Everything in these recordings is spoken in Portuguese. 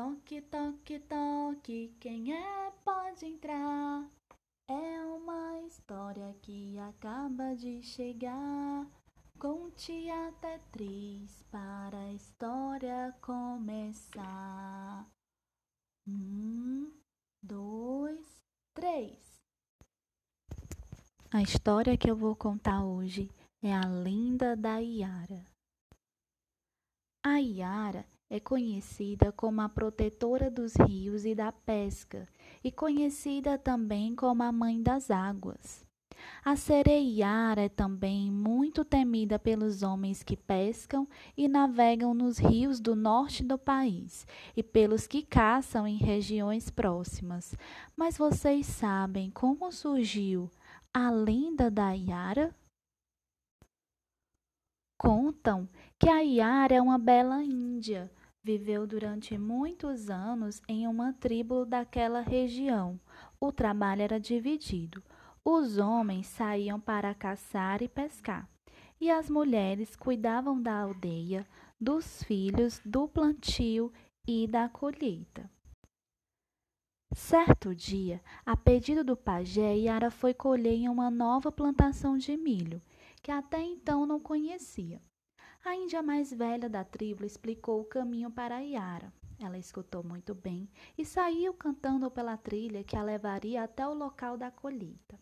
Toque, toque, toque, quem é pode entrar. É uma história que acaba de chegar. Conte até três para a história começar. Um, dois, três. A história que eu vou contar hoje é a lenda da Iara. A Iara é conhecida como a protetora dos rios e da pesca, e conhecida também como a mãe das águas. A sereiara é também muito temida pelos homens que pescam e navegam nos rios do norte do país e pelos que caçam em regiões próximas. Mas vocês sabem como surgiu a lenda da Iara? Contam que a Iara é uma bela índia. Viveu durante muitos anos em uma tribo daquela região. O trabalho era dividido. Os homens saíam para caçar e pescar, e as mulheres cuidavam da aldeia, dos filhos, do plantio e da colheita. Certo dia, a pedido do pajé, Yara foi colher em uma nova plantação de milho, que até então não conhecia. A índia mais velha da tribo explicou o caminho para Yara. Ela escutou muito bem e saiu cantando pela trilha que a levaria até o local da colheita.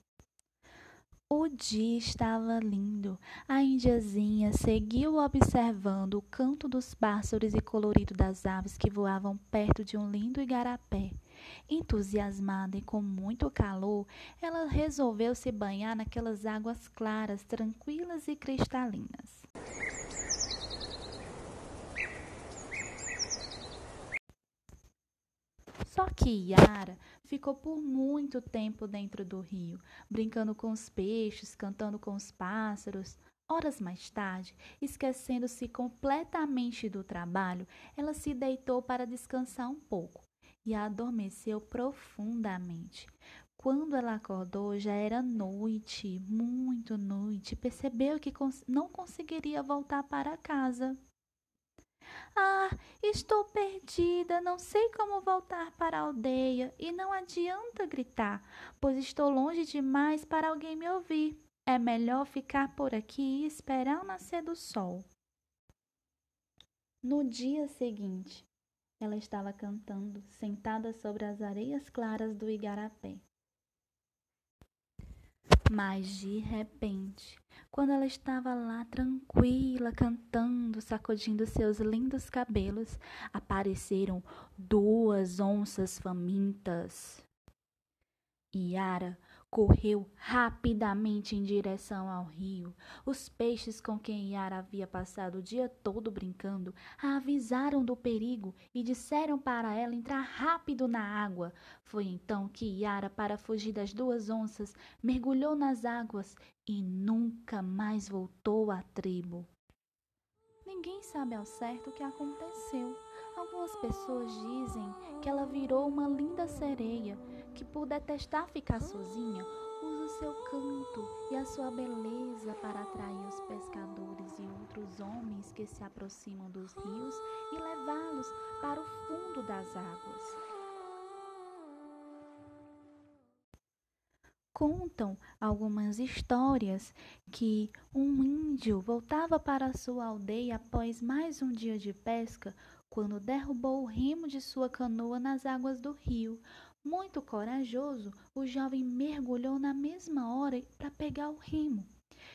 O dia estava lindo. A indiazinha seguiu observando o canto dos pássaros e colorido das aves que voavam perto de um lindo igarapé. Entusiasmada e com muito calor, ela resolveu se banhar naquelas águas claras, tranquilas e cristalinas. Só que Yara ficou por muito tempo dentro do rio, brincando com os peixes, cantando com os pássaros. Horas mais tarde, esquecendo-se completamente do trabalho, ela se deitou para descansar um pouco e adormeceu profundamente. Quando ela acordou, já era noite, muito noite. Percebeu que não conseguiria voltar para casa. Ah, estou perdida, não sei como voltar para a aldeia e não adianta gritar, pois estou longe demais para alguém me ouvir. É melhor ficar por aqui e esperar o nascer do sol. No dia seguinte, ela estava cantando, sentada sobre as areias claras do igarapé. Mas de repente, quando ela estava lá tranquila, cantando, sacudindo seus lindos cabelos, apareceram duas onças famintas. Yara correu rapidamente em direção ao rio. Os peixes com quem Yara havia passado o dia todo brincando a avisaram do perigo e disseram para ela entrar rápido na água. Foi então que Yara, para fugir das duas onças, mergulhou nas águas e nunca mais voltou à tribo. Ninguém sabe ao certo o que aconteceu. Algumas pessoas dizem que ela virou uma linda sereia que, por detestar ficar sozinha, usa o seu canto e a sua beleza para atrair os pescadores e outros homens que se aproximam dos rios e levá-los para o fundo das águas. Contam algumas histórias que um índio voltava para sua aldeia após mais um dia de pesca quando derrubou o remo de sua canoa nas águas do rio. Muito corajoso, o jovem mergulhou na mesma hora para pegar o remo.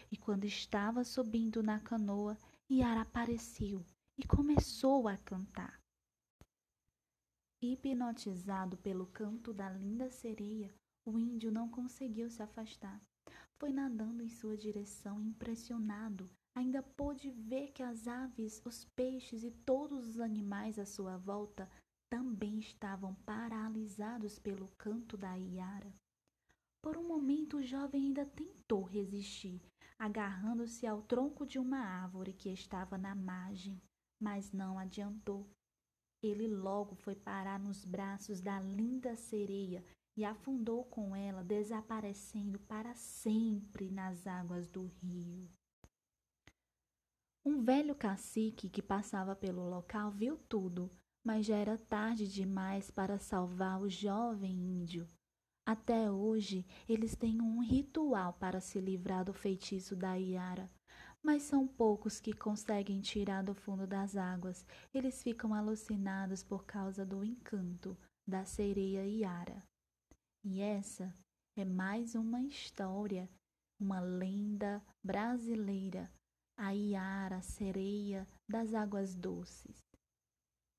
E quando estava subindo na canoa, Yara apareceu e começou a cantar. Hipnotizado pelo canto da linda sereia, o índio não conseguiu se afastar. Foi nadando em sua direção, impressionado. Ainda pôde ver que as aves, os peixes e todos os animais à sua volta também estavam paralisados pelo canto da Iara. Por um momento, o jovem ainda tentou resistir, agarrando-se ao tronco de uma árvore que estava na margem, mas não adiantou. Ele logo foi parar nos braços da linda sereia e afundou com ela, desaparecendo para sempre nas águas do rio. Um velho cacique que passava pelo local viu tudo, mas já era tarde demais para salvar o jovem índio. Até hoje, eles têm um ritual para se livrar do feitiço da Iara, mas são poucos que conseguem tirar do fundo das águas. Eles ficam alucinados por causa do encanto da sereia Iara. E essa é mais uma história, uma lenda brasileira, a Iara, sereia das águas doces.